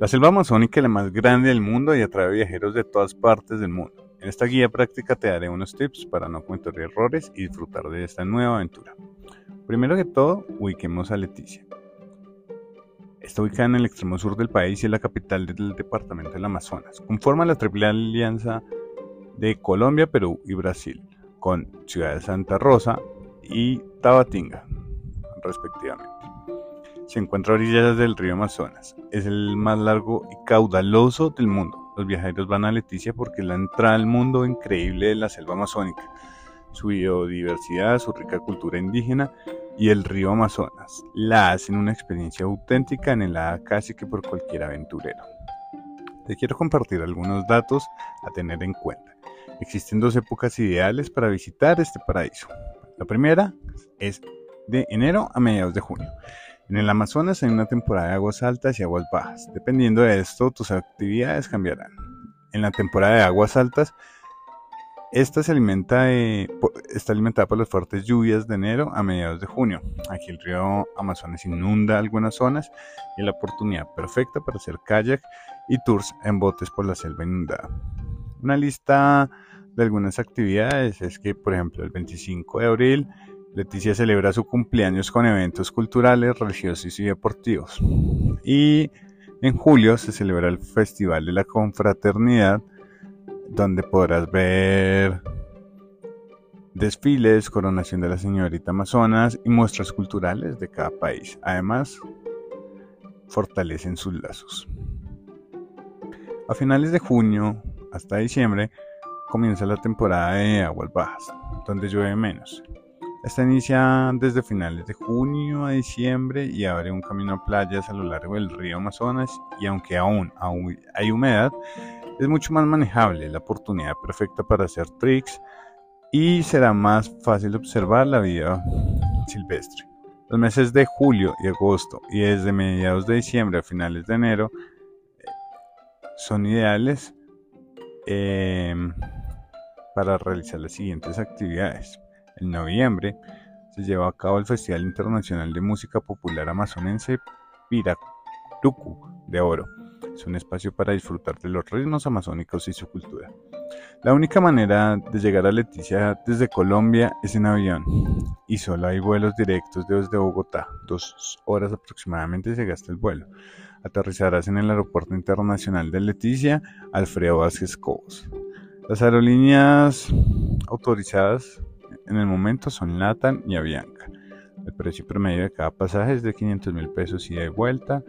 La selva amazónica es la más grande del mundo y atrae viajeros de todas partes del mundo. En esta guía práctica te daré unos tips para no cometer errores y disfrutar de esta nueva aventura. Primero que todo, ubiquemos a Leticia. Está ubicada en el extremo sur del país y es la capital del departamento del Amazonas. Conforma la triple alianza de Colombia, Perú y Brasil, con Ciudad de Santa Rosa y Tabatinga, respectivamente se encuentra a orillas del río Amazonas. Es el más largo y caudaloso del mundo. Los viajeros van a Leticia porque es la entrada al mundo increíble de la selva amazónica, su biodiversidad, su rica cultura indígena y el río Amazonas. La hacen una experiencia auténtica anhelada casi que por cualquier aventurero. Te quiero compartir algunos datos a tener en cuenta. Existen dos épocas ideales para visitar este paraíso. La primera es de enero a mediados de junio. En el Amazonas hay una temporada de aguas altas y aguas bajas. Dependiendo de esto, tus actividades cambiarán. En la temporada de aguas altas, esta se alimenta está alimentada por las fuertes lluvias de enero a mediados de junio. Aquí el río Amazonas inunda algunas zonas y es la oportunidad perfecta para hacer kayak y tours en botes por la selva inundada. Una lista de algunas actividades es que, por ejemplo, el 25 de abril Leticia celebra su cumpleaños con eventos culturales, religiosos y deportivos. Y en julio se celebra el Festival de la Confraternidad, donde podrás ver desfiles, coronación de la señorita Amazonas y muestras culturales de cada país. Además, fortalecen sus lazos. A finales de junio hasta diciembre comienza la temporada de aguas bajas, donde llueve menos. Esta inicia desde finales de junio a diciembre y abre un camino a playas a lo largo del río Amazonas y aunque aún, hay humedad, es mucho más manejable, la oportunidad perfecta para hacer tricks y será más fácil observar la vida silvestre. Los meses de julio y agosto y desde mediados de diciembre a finales de enero eh, son ideales eh, para realizar las siguientes actividades. En noviembre se lleva a cabo el Festival Internacional de Música Popular Amazonense Piracucu de Oro. Es un espacio para disfrutar de los ritmos amazónicos y su cultura. La única manera de llegar a Leticia desde Colombia es en avión y solo hay vuelos directos desde Bogotá. Dos horas aproximadamente se gasta el vuelo. Aterrizarás en el Aeropuerto Internacional de Leticia, Alfredo Vázquez Cobos. Las aerolíneas autorizadas en el momento son Latam y Avianca. El precio promedio de cada pasaje es de 500 mil pesos ida y vuelta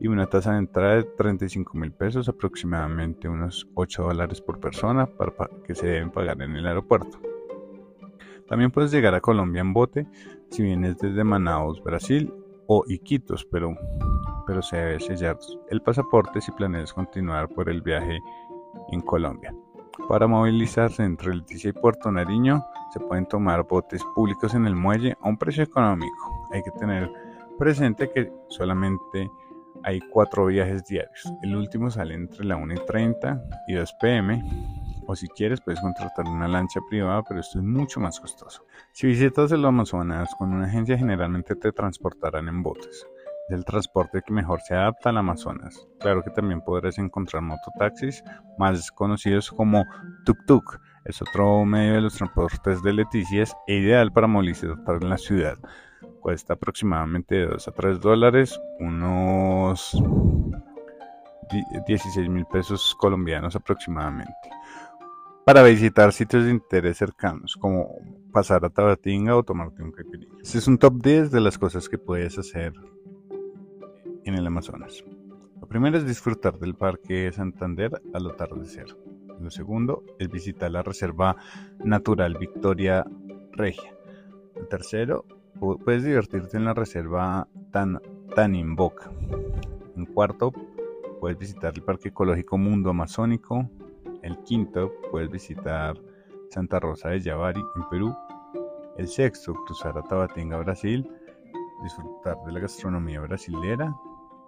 y una tasa de entrada de 35 mil pesos, aproximadamente unos 8 dólares por persona para que se deben pagar en el aeropuerto. También puedes llegar a Colombia en bote si vienes desde Manaus, Brasil o Iquitos, pero, pero se debe sellar el pasaporte si planeas continuar por el viaje en Colombia. Para movilizarse entre Leticia y Puerto Nariño se pueden tomar botes públicos en el muelle a un precio económico. Hay que tener presente que solamente hay cuatro viajes diarios. El último sale entre la 1 y 30 y 2 pm. O si quieres puedes contratar una lancha privada, pero esto es mucho más costoso. Si visitas el Amazonas con una agencia generalmente te transportarán en botes es el transporte que mejor se adapta al Amazonas. Claro que también podrás encontrar mototaxis, más conocidos como tuk-tuk. Es otro medio de los transportes de Leticia e ideal para movilizar en la ciudad. Cuesta aproximadamente de 2 a 3 dólares, unos 16 mil pesos colombianos aproximadamente. Para visitar sitios de interés cercanos, como pasar a Tabatinga o tomarte un caipirinha. Este es un top 10 de las cosas que puedes hacer en el Amazonas. Lo primero es disfrutar del Parque Santander al atardecer. Lo segundo es visitar la Reserva Natural Victoria Regia. El tercero, puedes divertirte en la Reserva Tan, Tanimboca. En cuarto, puedes visitar el Parque Ecológico Mundo Amazónico. El quinto, puedes visitar Santa Rosa de Yavari en Perú. El sexto, cruzar a Tabatinga, Brasil. Disfrutar de la gastronomía brasilera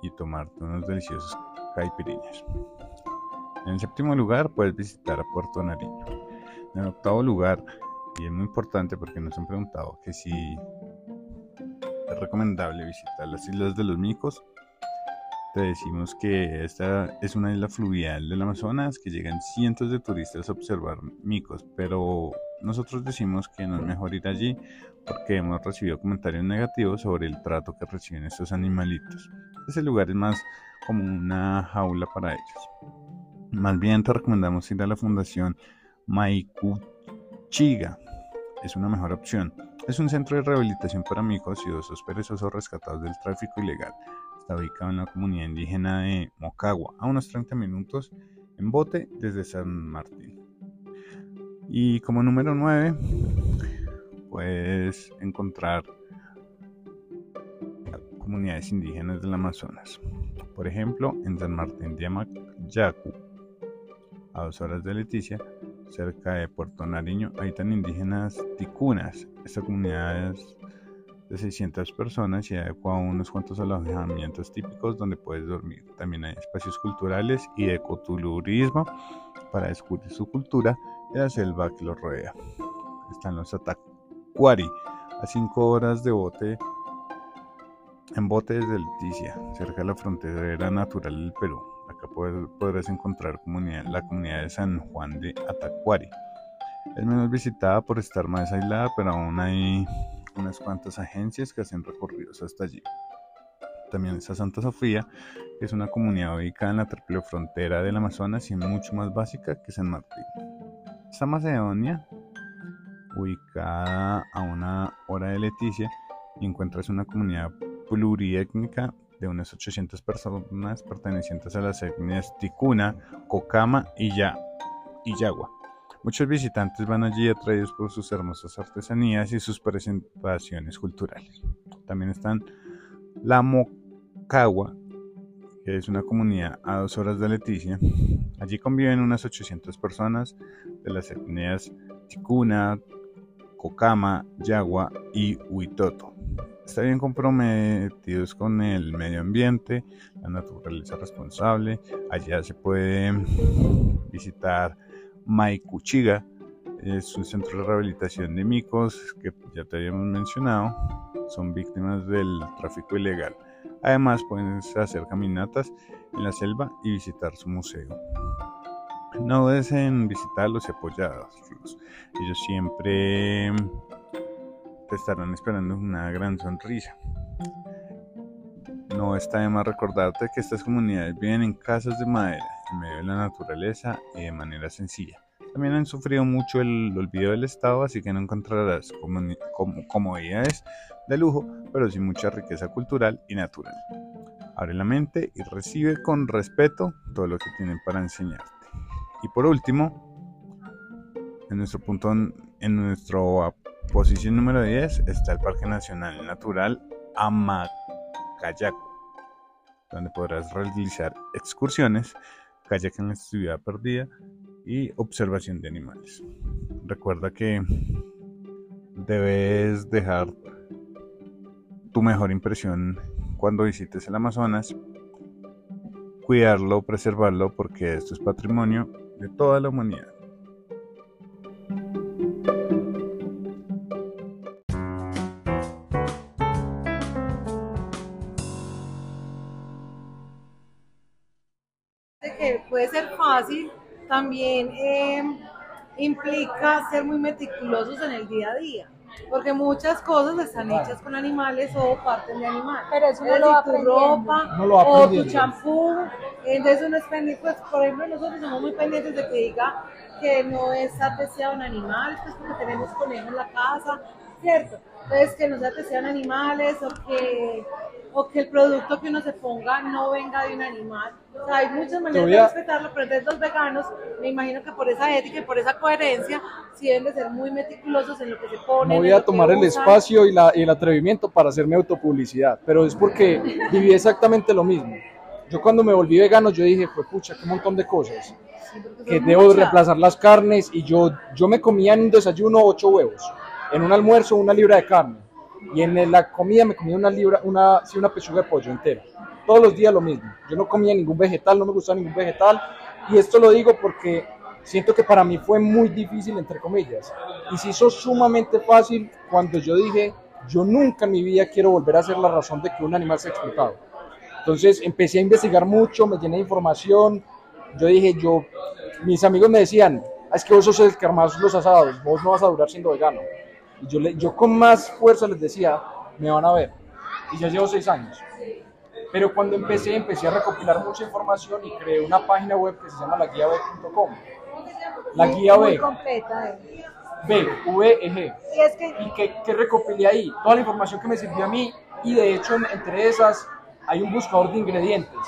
y tomarte unos deliciosos caipirinhas. En séptimo lugar puedes visitar a Puerto Nariño. En el octavo lugar, y es muy importante porque nos han preguntado que si es recomendable visitar las Islas de los Micos, te decimos que esta es una isla fluvial del Amazonas que llegan cientos de turistas a observar micos, pero nosotros decimos que no es mejor ir allí porque hemos recibido comentarios negativos sobre el trato que reciben estos animalitos. Ese lugar es más como una jaula para ellos. Más bien te recomendamos ir a la Fundación Maikuchiga. Es una mejor opción. Es un centro de rehabilitación para micos y osos perezosos rescatados del tráfico ilegal Está ubicado en la comunidad indígena de Mocagua, a unos 30 minutos en bote desde San Martín. Y como número 9, puedes encontrar comunidades indígenas del Amazonas. Por ejemplo, en San Martín de Amayacu, a dos horas de Leticia, cerca de Puerto Nariño, habitan indígenas ticunas. Esta comunidad es de 600 personas y adecua unos cuantos alojamientos típicos donde puedes dormir. También hay espacios culturales y ecoturismo para descubrir su cultura y la selva que los rodea. Están los Atacuari, a 5 horas de bote en bote desde Leticia, cerca de la frontera natural del Perú. Acá podrás encontrar la comunidad de San Juan de Atacuari. Es menos visitada por estar más aislada, pero aún hay unas cuantas agencias que hacen recorridos hasta allí. También está Santa Sofía, que es una comunidad ubicada en la triple frontera del Amazonas y mucho más básica que San Martín. Está Macedonia, ubicada a una hora de Leticia, y encuentras una comunidad pluriétnica unas 800 personas pertenecientes a las etnias Ticuna, Cocama y, ya, Yagua. Muchos visitantes van allí atraídos por sus hermosas artesanías y sus presentaciones culturales. También están La Mocagua, que es una comunidad a dos horas de Leticia. Allí conviven unas 800 personas de las etnias Ticuna, Cocama, Yagua y Huitoto. Bien comprometidos con el medio ambiente, la naturaleza responsable. Allá se puede visitar Maikuchiga es un centro de rehabilitación de micos que ya te habíamos mencionado, son víctimas del tráfico ilegal. Además pueden hacer caminatas en la selva y visitar su museo. No dudes en visitarlos y apoyarlos. Ellos siempre te estarán esperando una gran sonrisa. No está de más recordarte que estas comunidades viven en casas de madera en medio de la naturaleza y de manera sencilla. También han sufrido mucho el olvido del Estado, así que no encontrarás comodidades de lujo, pero sí mucha riqueza cultural y natural. Abre la mente y recibe con respeto todo lo que tienen para enseñarte. Y por último, en nuestro punto, en nuestra posición número 10 está el Parque Nacional Natural Amacayaco, donde podrás realizar excursiones kayak en la ciudad perdida y observación de animales. Recuerda que debes dejar tu mejor impresión cuando visites el Amazonas, cuidarlo, preservarlo, porque esto es patrimonio de toda la humanidad. puede ser fácil, también em, implica ser muy meticulosos en el día a día. Porque muchas cosas están hechas con animales o parten de animales. Pero eso no lo tu ropa o tu champú. Entonces uno es pendiente, pues por ejemplo nosotros somos muy pendientes de que diga que no es ateciado un animal, pues porque tenemos conejos en la casa, ¿cierto? Entonces que no se ateciaban animales o que o que el producto que uno se ponga no venga de un animal. O sea, hay muchas maneras de respetarlo, pero entonces los veganos, me imagino que por esa ética y por esa coherencia, sí deben de ser muy meticulosos en lo que se ponen. No voy a tomar el espacio y, la, y el atrevimiento para hacerme autopublicidad, pero es porque viví exactamente lo mismo. Yo cuando me volví vegano, yo dije, pues pucha, qué montón de cosas. que debo reemplazar las carnes y yo, yo me comía en un desayuno ocho huevos, en un almuerzo una libra de carne y en la comida me comía una libra, una, sí, una pechuga de pollo entera. Todos los días lo mismo. Yo no comía ningún vegetal, no me gustaba ningún vegetal. Y esto lo digo porque siento que para mí fue muy difícil, entre comillas. Y se hizo sumamente fácil cuando yo dije, yo nunca en mi vida quiero volver a ser la razón de que un animal sea explotado. Entonces empecé a investigar mucho, me llené de información. Yo dije, yo, mis amigos me decían, ah, es que vos sos el que armas los asados, vos no vas a durar siendo vegano. Y yo, le, yo con más fuerza les decía, me van a ver. Y ya llevo seis años. Pero cuando empecé, empecé a recopilar mucha información y creé una página web que se llama laguiav.com. La guía B. completa. eh. B, V, E, G. Y es que ¿Y qué, qué recopilé ahí? Toda la información que me sirvió a mí y de hecho en- entre esas hay un buscador de ingredientes.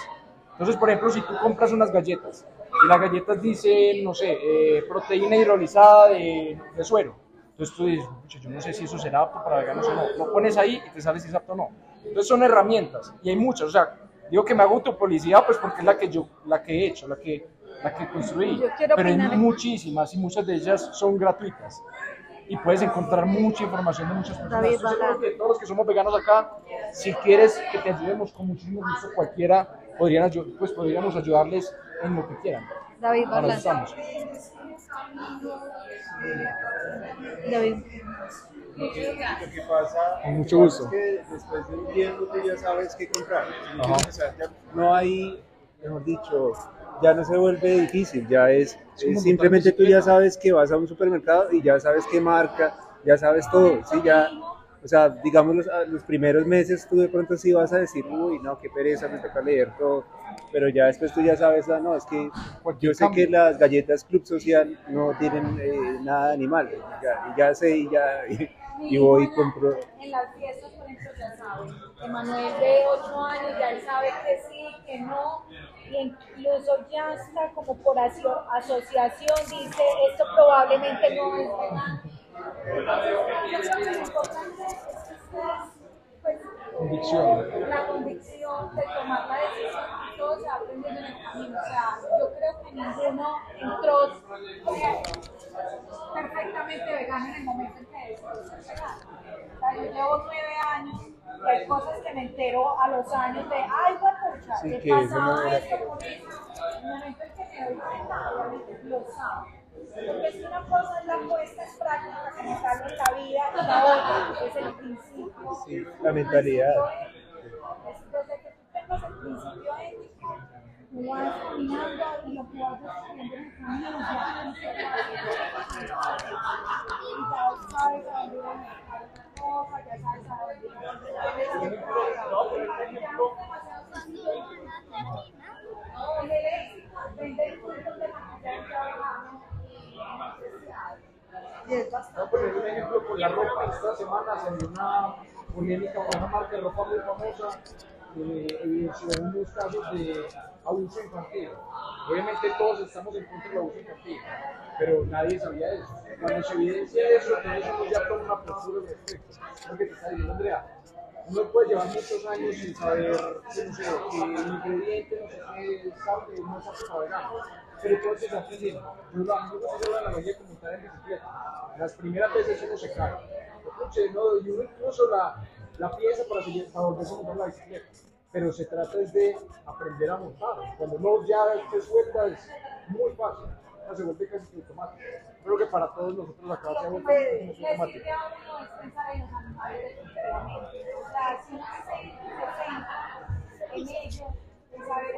Entonces, por ejemplo, si tú compras unas galletas y las galletas dicen, no sé, eh, proteína hidrolizada de, de suero, entonces tú dices, "Pucha, yo no sé si eso será apto para veganos o no. Lo pones ahí y te sale si es apto o no. Entonces son herramientas y hay muchas. O sea, digo que me hago autopublicidad pues porque es la que yo, la que he hecho, la que, la que construí. Pero hay muchísimas y muchas de ellas son gratuitas y puedes encontrar mucha información de muchas personas. David, Yo que todos los que somos veganos acá, si quieres que te ayudemos con muchísimo gusto, cualquiera podrían, pues podríamos ayudarles en lo que quieran. David estamos. David. Lo que pasa Con mucho gusto. es que después de un tiempo tú ya sabes qué comprar. ¿sí? Ajá. O sea, ya no hay, mejor dicho, ya no se vuelve difícil, ya es, Es simplemente tú ya sabes que vas a un supermercado y ya sabes qué marca, ya sabes todo, ¿sí? Ya, o sea, digamos los, a- los primeros meses tú de pronto sí vas a decir, uy, no, qué pereza, me toca leer todo, pero ya después tú ya sabes, ah, no, es que yo sé que las galletas Club Social no tienen eh, nada de animal, ya, y ya sé y ya, y, y voy y compro. En las fiestas, por ejemplo, ya sabe. Emanuel de 8 años ya él sabe que sí, que no. Y incluso ya está como por aso- asociación, dice, esto probablemente no es vegano. Lo importante es que ustedes, pues, Convicción. la convicción de tomar la decisión y todo se va aprendiendo en el camino. O sea, yo creo que ninguno entró perfectamente vegano en el momento en que decidió ser vegano. O sea, yo llevo nueve años hay cosas que me entero a los años de, ay, pucha, Sí, ¿qué que eso pasaba no- esto con esto? En el momento en que me doy cuenta, obviamente lo sabe. Porque es que una cosa es la puesta en práctica como tal en la vida y la otra es el principio. Sí, la mentalidad. Desde que tú tengas el principio ético, tú vas caminando y lo que vas descubriendo en el camino ya te Y ya sabes a dónde ir a otra cosa, ya sabes a dónde ir a En el éxito, vender productos de maquillaje vegano No, pero un ejemplo con la ropa. Esta semana salió una polémica con una marca de ropa muy famosa que evidenció unos casos de abuso infantil. Obviamente todos estamos en contra del abuso infantil, pero nadie sabía eso. Cuando se evidencia eso, entonces uno ya toma una postura al respecto. Lo que te está diciendo Andrea. Uno puede llevar muchos años sin saber, no que el ingrediente, no sé qué, sabe, no apto para vegano. Pero todo se está aprendiendo. Yo lo amo, yo hacerlo en la mayoría como montar en bicicleta. Las primeras veces uno se cae. ¿no? Y uno incluso la, la pieza para, seguir, para volverse a montar la bicicleta. Pero se trata es de aprender a montar. Cuando uno ya se suelta es muy fácil. No, se vuelve casi que automático. Creo que para todos nosotros acá se vuelto le muy sirve automático. en los animales definitivamente. O sea, si uno se, se centra en ellos, en saber,